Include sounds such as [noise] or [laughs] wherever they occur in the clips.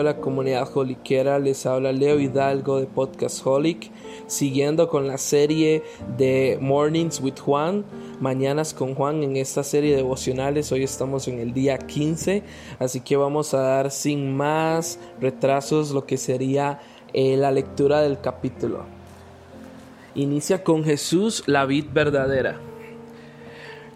hola comunidad holiquera, les habla Leo Hidalgo de Podcast Holic, siguiendo con la serie de Mornings with Juan, Mañanas con Juan en esta serie de devocionales, hoy estamos en el día 15, así que vamos a dar sin más retrasos lo que sería eh, la lectura del capítulo. Inicia con Jesús, la vid verdadera.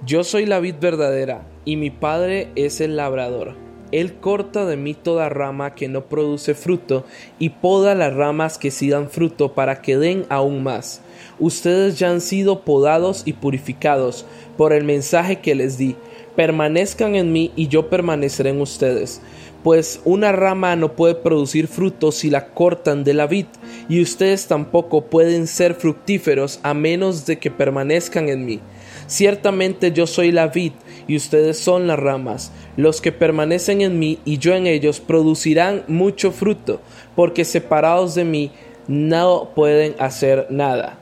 Yo soy la vid verdadera y mi Padre es el labrador. Él corta de mí toda rama que no produce fruto y poda las ramas que sí dan fruto para que den aún más. Ustedes ya han sido podados y purificados por el mensaje que les di. Permanezcan en mí y yo permaneceré en ustedes. Pues una rama no puede producir fruto si la cortan de la vid, y ustedes tampoco pueden ser fructíferos a menos de que permanezcan en mí. Ciertamente yo soy la vid y ustedes son las ramas. Los que permanecen en mí y yo en ellos producirán mucho fruto, porque separados de mí no pueden hacer nada.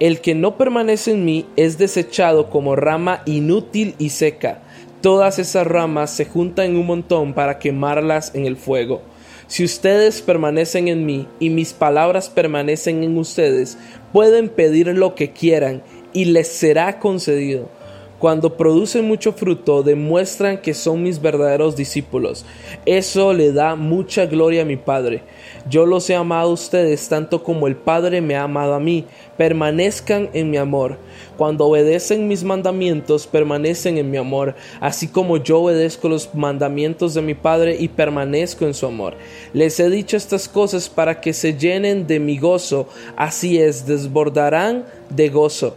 El que no permanece en mí es desechado como rama inútil y seca. Todas esas ramas se juntan en un montón para quemarlas en el fuego. Si ustedes permanecen en mí y mis palabras permanecen en ustedes, pueden pedir lo que quieran y les será concedido. Cuando producen mucho fruto, demuestran que son mis verdaderos discípulos. Eso le da mucha gloria a mi Padre. Yo los he amado a ustedes tanto como el Padre me ha amado a mí. Permanezcan en mi amor. Cuando obedecen mis mandamientos, permanecen en mi amor, así como yo obedezco los mandamientos de mi Padre y permanezco en su amor. Les he dicho estas cosas para que se llenen de mi gozo. Así es, desbordarán de gozo.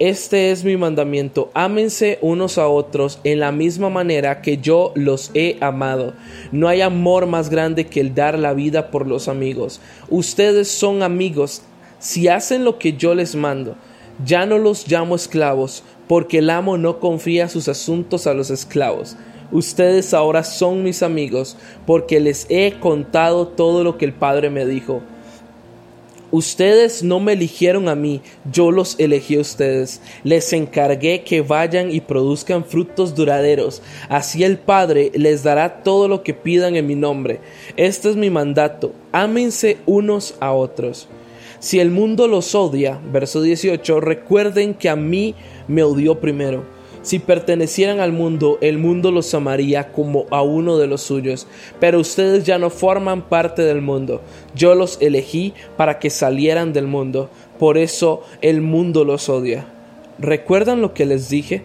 Este es mi mandamiento, ámense unos a otros en la misma manera que yo los he amado. No hay amor más grande que el dar la vida por los amigos. Ustedes son amigos si hacen lo que yo les mando. Ya no los llamo esclavos, porque el amo no confía sus asuntos a los esclavos. Ustedes ahora son mis amigos, porque les he contado todo lo que el Padre me dijo. Ustedes no me eligieron a mí, yo los elegí a ustedes. Les encargué que vayan y produzcan frutos duraderos. Así el Padre les dará todo lo que pidan en mi nombre. Este es mi mandato. Ámense unos a otros. Si el mundo los odia, verso 18, recuerden que a mí me odió primero. Si pertenecieran al mundo, el mundo los amaría como a uno de los suyos. Pero ustedes ya no forman parte del mundo. Yo los elegí para que salieran del mundo. Por eso el mundo los odia. ¿Recuerdan lo que les dije?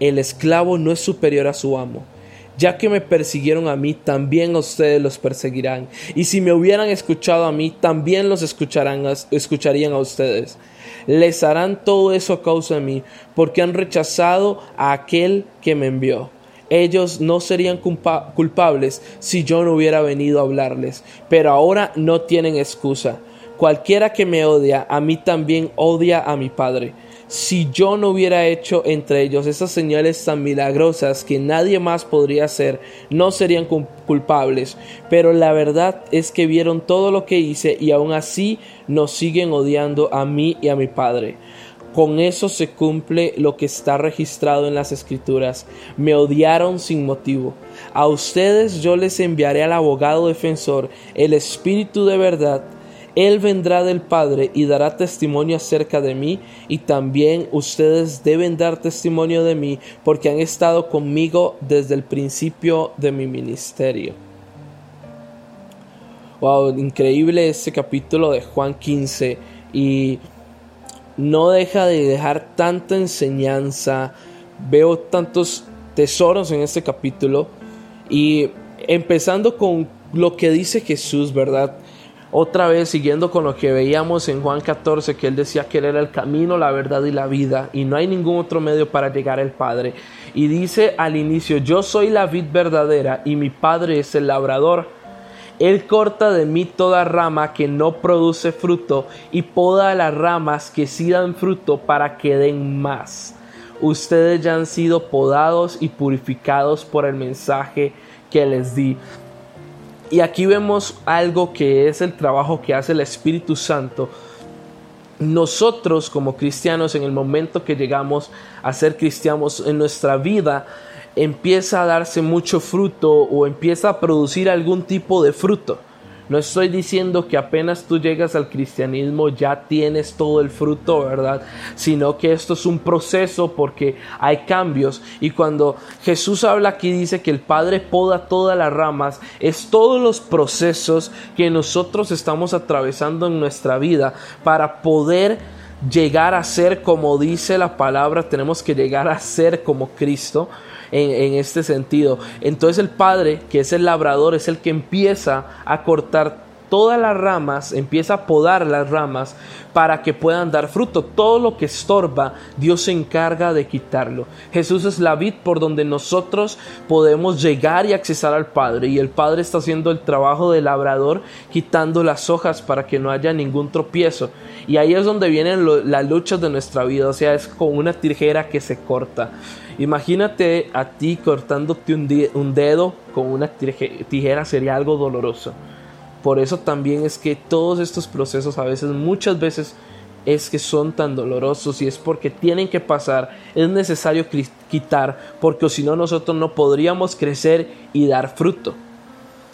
El esclavo no es superior a su amo. Ya que me persiguieron a mí, también a ustedes los perseguirán. Y si me hubieran escuchado a mí, también los escucharán, escucharían a ustedes. Les harán todo eso a causa de mí, porque han rechazado a aquel que me envió. Ellos no serían culpables si yo no hubiera venido a hablarles, pero ahora no tienen excusa. Cualquiera que me odia, a mí también odia a mi Padre si yo no hubiera hecho entre ellos esas señales tan milagrosas que nadie más podría hacer, no serían culpables. Pero la verdad es que vieron todo lo que hice y aún así nos siguen odiando a mí y a mi Padre. Con eso se cumple lo que está registrado en las escrituras. Me odiaron sin motivo. A ustedes yo les enviaré al abogado defensor, el Espíritu de verdad, él vendrá del Padre y dará testimonio acerca de mí, y también ustedes deben dar testimonio de mí, porque han estado conmigo desde el principio de mi ministerio. Wow, increíble este capítulo de Juan 15 y no deja de dejar tanta enseñanza. Veo tantos tesoros en este capítulo y empezando con lo que dice Jesús, ¿verdad? Otra vez siguiendo con lo que veíamos en Juan 14, que él decía que él era el camino, la verdad y la vida, y no hay ningún otro medio para llegar al Padre. Y dice al inicio, yo soy la vid verdadera y mi Padre es el labrador. Él corta de mí toda rama que no produce fruto y poda las ramas que sí dan fruto para que den más. Ustedes ya han sido podados y purificados por el mensaje que les di. Y aquí vemos algo que es el trabajo que hace el Espíritu Santo. Nosotros como cristianos, en el momento que llegamos a ser cristianos en nuestra vida, empieza a darse mucho fruto o empieza a producir algún tipo de fruto. No estoy diciendo que apenas tú llegas al cristianismo ya tienes todo el fruto, ¿verdad? Sino que esto es un proceso porque hay cambios. Y cuando Jesús habla aquí dice que el Padre poda todas las ramas, es todos los procesos que nosotros estamos atravesando en nuestra vida para poder llegar a ser como dice la palabra, tenemos que llegar a ser como Cristo en, este sentido. Entonces el Padre, que es el labrador, es el que empieza a cortar todas las ramas, empieza a podar las ramas para que puedan dar fruto. Todo lo que estorba, Dios se encarga de quitarlo. Jesús es la vid por donde nosotros podemos llegar y accesar al Padre. Y el Padre está haciendo el trabajo del labrador, quitando las hojas para que no haya ningún tropiezo. Y ahí es donde vienen las luchas de nuestra vida. O sea, es como una tijera que se corta. Imagínate a ti cortándote un, dedo con una tijera sería algo doloroso. Por eso también es que todos estos procesos a veces, muchas veces, es que son tan dolorosos y es porque tienen que pasar, es necesario quitar, porque si no nosotros no podríamos crecer y dar fruto.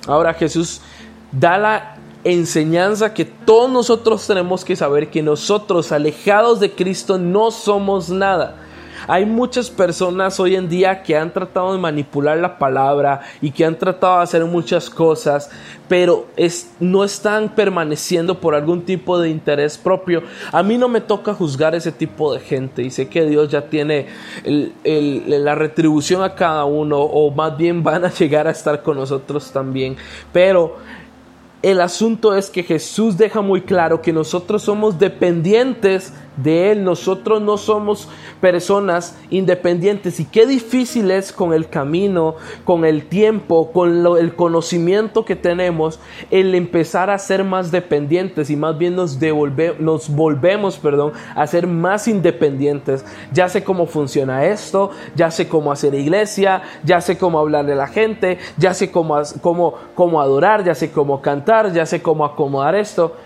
Ahora Jesús da la enseñanza que todos nosotros tenemos que saber que nosotros alejados de Cristo no somos nada. Hay muchas personas hoy en día que han tratado de manipular la palabra y que han tratado de hacer muchas cosas, pero no están permaneciendo por algún tipo de interés propio. A mí no me toca juzgar ese tipo de gente y sé que Dios ya tiene la retribución a cada uno o más bien [laughs] van a llegar a estar con nosotros también. Pero el asunto es que Jesús deja muy claro que nosotros somos dependientes de Él. Nosotros no somos personas independientes. Y qué difícil es con el camino, con el tiempo, con el conocimiento que tenemos, el empezar a ser más dependientes y más bien nos, nos volvemos perdón, a ser más independientes. Ya sé cómo funciona esto, ya sé cómo hacer iglesia, ya sé cómo hablarle a la gente, ya sé cómo, cómo, cómo adorar, ya sé cómo cantar, ya sé cómo acomodar esto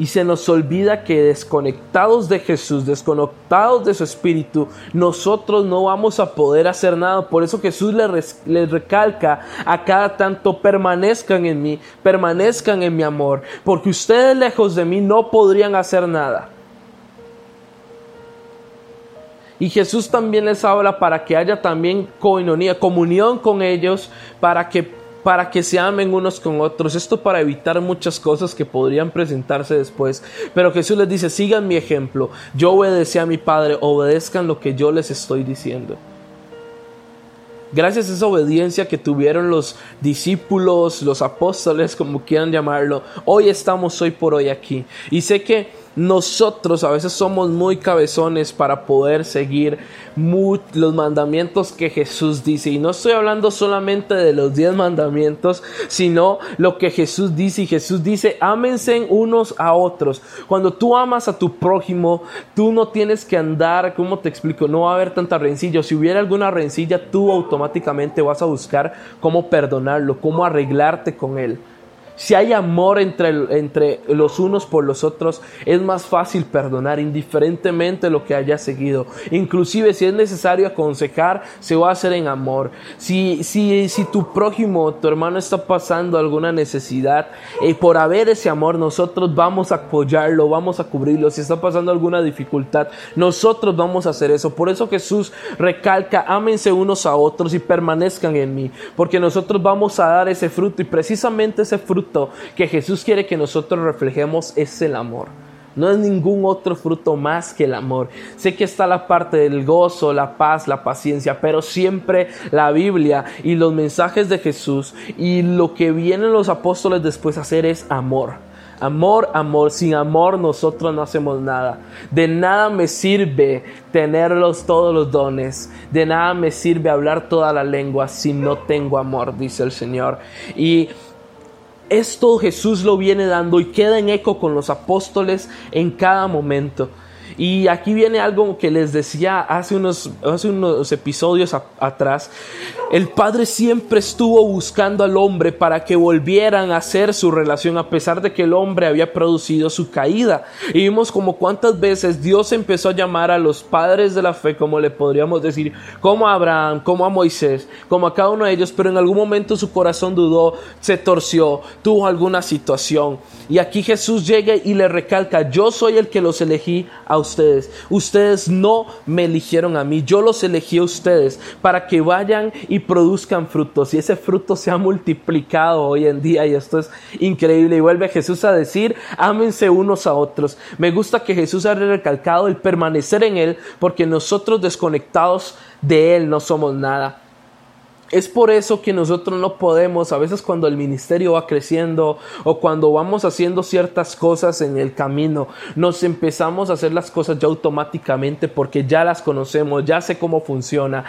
y se nos olvida que desconectados de Jesús, desconectados de su espíritu, nosotros no vamos a poder hacer nada. Por eso Jesús les, les recalca a cada tanto, permanezcan en mí, permanezcan en mi amor, porque ustedes lejos de mí no podrían hacer nada. Y Jesús también les habla para que haya también comunión con ellos, para que para que se amen unos con otros. Esto para evitar muchas cosas que podrían presentarse después. Pero Jesús les dice, sigan mi ejemplo. Yo obedecí a mi Padre, obedezcan lo que yo les estoy diciendo. Gracias a esa obediencia que tuvieron los discípulos, los apóstoles, como quieran llamarlo, hoy estamos hoy por hoy aquí. Y sé que nosotros a veces somos muy cabezones para poder seguir los mandamientos que Jesús dice. Y no estoy hablando solamente de los diez mandamientos, sino lo que Jesús dice. Y Jesús dice, ámense unos a otros. Cuando tú amas a tu prójimo, tú no tienes que andar, ¿cómo te explico? No va a haber tanta rencilla. Si hubiera alguna rencilla, tú automáticamente vas a buscar cómo perdonarlo, cómo arreglarte con él. Si hay amor entre, entre los unos por los otros, es más fácil perdonar indiferentemente lo que haya seguido. Inclusive si es necesario aconsejar, se va a hacer en amor. Si, si, si tu prójimo, tu hermano está pasando alguna necesidad, y por haber ese amor, nosotros vamos a apoyarlo, vamos a cubrirlo. Si está pasando alguna dificultad, nosotros vamos a hacer eso. Por eso Jesús recalca, ámense unos a otros y permanezcan en mí, porque nosotros vamos a dar ese fruto y precisamente ese fruto que Jesús quiere que nosotros reflejemos es el amor. No es ningún otro fruto más que el amor. Sé que está la parte del gozo, la paz, la paciencia, pero siempre la Biblia y los mensajes de Jesús y lo que vienen los apóstoles después a hacer es amor. Amor, amor. Sin amor nosotros no hacemos nada. De nada me sirve tenerlos todos los dones. De nada me sirve hablar toda la lengua si no tengo amor, dice el Señor. Y esto Jesús lo viene dando y queda en eco con los apóstoles en cada momento. Y aquí viene algo que les decía hace unos, hace unos episodios atrás. El Padre siempre estuvo buscando al hombre para que volvieran a hacer su relación a pesar de que el hombre había producido su caída. Y vimos como cuántas veces Dios empezó a llamar a los padres de la fe, como le podríamos decir, como a Abraham, como a Moisés, como a cada uno de ellos, pero en algún momento su corazón dudó, se torció, tuvo alguna situación. Y aquí Jesús llega y le recalca, yo soy el que los elegí ustedes. Ustedes no me eligieron a mí, yo los elegí a ustedes para que vayan y produzcan frutos y ese fruto se ha multiplicado hoy en día y esto es increíble. Y vuelve Jesús a decir, ámense unos a otros. Me gusta que Jesús haya recalcado el permanecer en Él porque nosotros desconectados de Él no somos nada. Es por eso que nosotros no podemos, a veces cuando el ministerio va creciendo o cuando vamos haciendo ciertas cosas en el camino, nos empezamos a hacer las cosas ya automáticamente porque ya las conocemos, ya sé cómo funciona.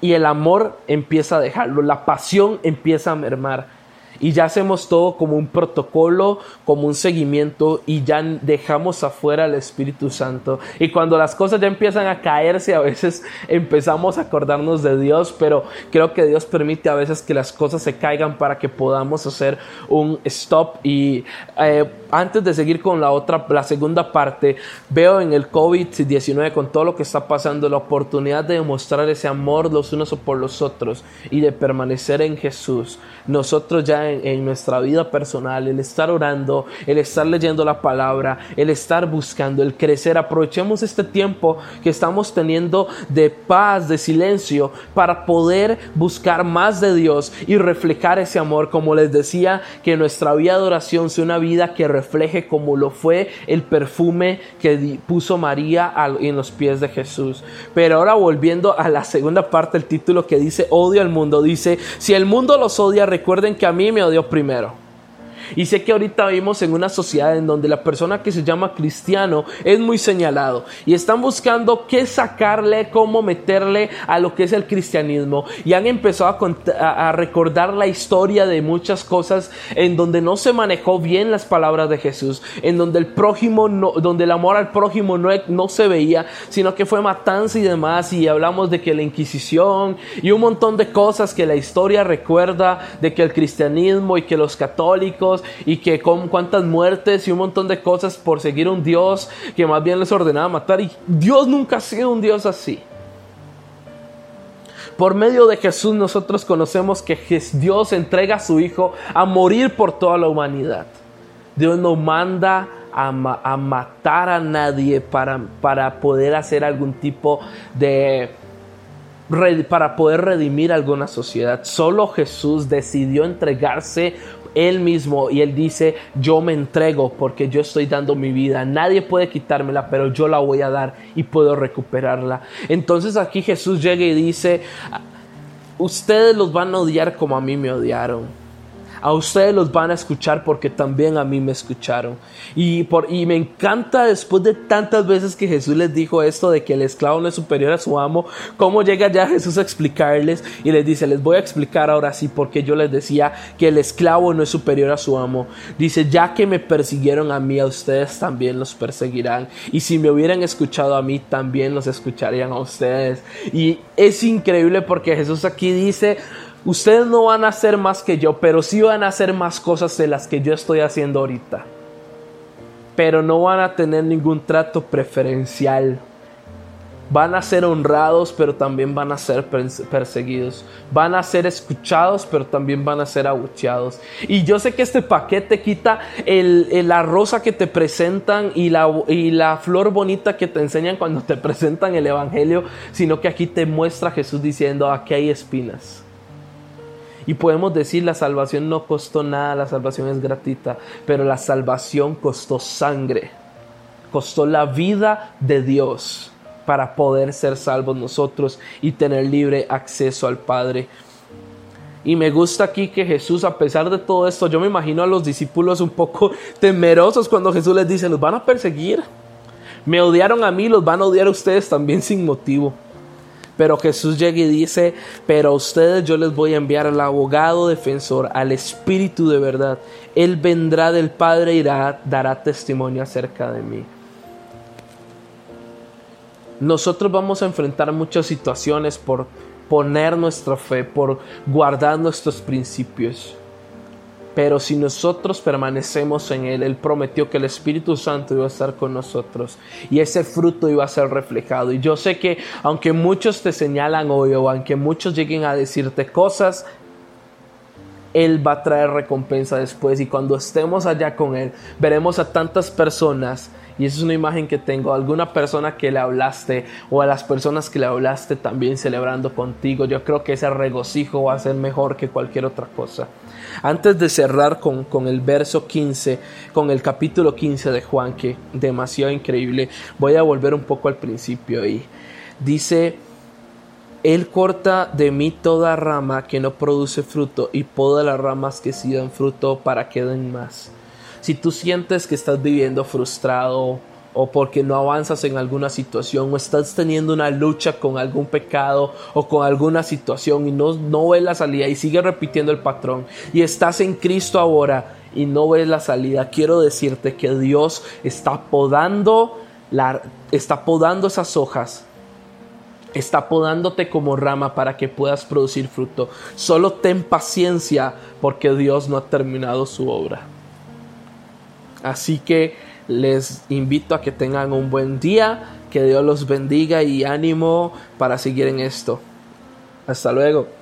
Y el amor empieza a dejarlo, la pasión empieza a mermar y ya hacemos todo como un protocolo, como un seguimiento y ya dejamos afuera al Espíritu Santo. Y cuando las cosas ya empiezan a caerse, a veces [laughs] empezamos a acordarnos de Dios, pero creo que Dios permite a veces que las cosas se caigan para que podamos hacer un stop. Y eh, antes de seguir con la otra, la segunda parte, veo en el COVID-19 con todo lo que está pasando la oportunidad de demostrar ese amor los unos por los otros y de permanecer en Jesús. Nosotros ya en, nuestra vida personal, el estar orando, el estar leyendo la palabra, el estar buscando, el crecer. Aprovechemos este tiempo que estamos teniendo de paz, de silencio, para poder buscar más de Dios y reflejar ese amor. Como les decía, que nuestra vida de oración sea una vida que refleje como lo fue el perfume que puso María en los pies de Jesús. Pero ahora volviendo a la segunda parte del título que dice odio al mundo, dice, si el mundo los odia, recuerden que a mí me odió primero. Y sé que ahorita vivimos en una sociedad en donde la persona que se llama cristiano es muy señalado y están buscando qué sacarle, cómo meterle a lo que es el cristianismo. Y han empezado a, recordar la historia de muchas cosas en donde no se manejó bien las palabras de Jesús, en donde el prójimo, no, donde el amor al prójimo no, no se veía, sino que fue matanza y demás y hablamos de que la Inquisición y un montón de cosas que la historia recuerda de que el cristianismo y que los católicos y que con cuántas muertes y un montón de cosas por seguir un Dios que más bien les ordenaba matar. Y Dios nunca ha sido un Dios así. Por medio de Jesús nosotros conocemos que Dios entrega a su Hijo a morir por toda la humanidad. Dios no manda a, a matar a nadie para, para poder hacer algún tipo de para poder redimir alguna sociedad. Solo Jesús decidió entregarse él mismo y Él dice, yo me entrego porque yo estoy dando mi vida. Nadie puede quitármela, pero yo la voy a dar y puedo recuperarla. Entonces aquí Jesús llega y dice, ustedes los van a odiar como a mí me odiaron a ustedes los van a escuchar porque también a mí me escucharon. Y, por, y me encanta después de tantas veces que Jesús les dijo esto de que el esclavo no es superior a su amo, cómo llega ya Jesús a explicarles y les dice, les voy a explicar ahora sí porque yo les decía que el esclavo no es superior a su amo. Dice, ya que me persiguieron a mí, a ustedes también los perseguirán. Y si me hubieran escuchado a mí, también los escucharían a ustedes. Y es increíble porque Jesús aquí dice, Ustedes no van a hacer más que yo, pero sí van a hacer más cosas de las que yo estoy haciendo ahorita. Pero no van a tener ningún trato preferencial van a ser honrados, pero también van a ser perseguidos. Van a ser escuchados, pero también van a ser abucheados. Y yo sé que este paquete quita la rosa que te presentan y la, y la flor bonita que te enseñan cuando te presentan el Evangelio, sino que aquí te muestra Jesús diciendo, aquí hay espinas. Y podemos decir, la salvación no costó nada, la salvación es gratuita, pero la salvación costó sangre, costó la vida de Dios para poder ser salvos nosotros y tener libre acceso al Padre. Y me gusta aquí que Jesús, a pesar de todo esto, yo me imagino a los discípulos un poco [laughs] temerosos cuando Jesús les dice, los van a perseguir. Me odiaron a mí, los van a odiar a ustedes también sin motivo. Pero Jesús llega y dice, pero a ustedes yo les voy a enviar al abogado defensor, al Espíritu de verdad. Él vendrá del Padre y dará, testimonio acerca de mí. nosotros vamos a enfrentar muchas situaciones por poner nuestra fe, por guardar nuestros principios. Pero si nosotros permanecemos en Él, Él prometió que el Espíritu Santo iba a estar con nosotros y ese fruto iba a ser reflejado. Y yo sé que aunque muchos te señalan hoy o aunque muchos lleguen a decirte cosas, Él va a traer recompensa después y cuando estemos allá con Él, veremos a tantas personas y esa es una imagen que tengo, alguna persona que le hablaste o a las personas que le hablaste también celebrando contigo. Yo creo que ese regocijo va a ser mejor que cualquier otra cosa. Antes de cerrar con, con el verso 15, con el capítulo 15 de Juan, que demasiado increíble, voy a volver un poco al principio y dice... Él corta de mí toda rama que no produce fruto y poda las ramas que sí dan fruto para que den más. Si tú sientes que estás viviendo frustrado o porque no avanzas en alguna situación o estás teniendo una lucha con algún pecado o con alguna situación y no, no ves la salida y sigues repitiendo el patrón y estás en Cristo ahora y no ves la salida, quiero decirte que Dios está podando, la, está podando esas hojas está podándote como rama para que puedas producir fruto. Solo ten paciencia porque Dios no ha terminado su obra. Así que les invito a que tengan un buen día, que Dios los bendiga y ánimo para seguir en esto. Hasta luego.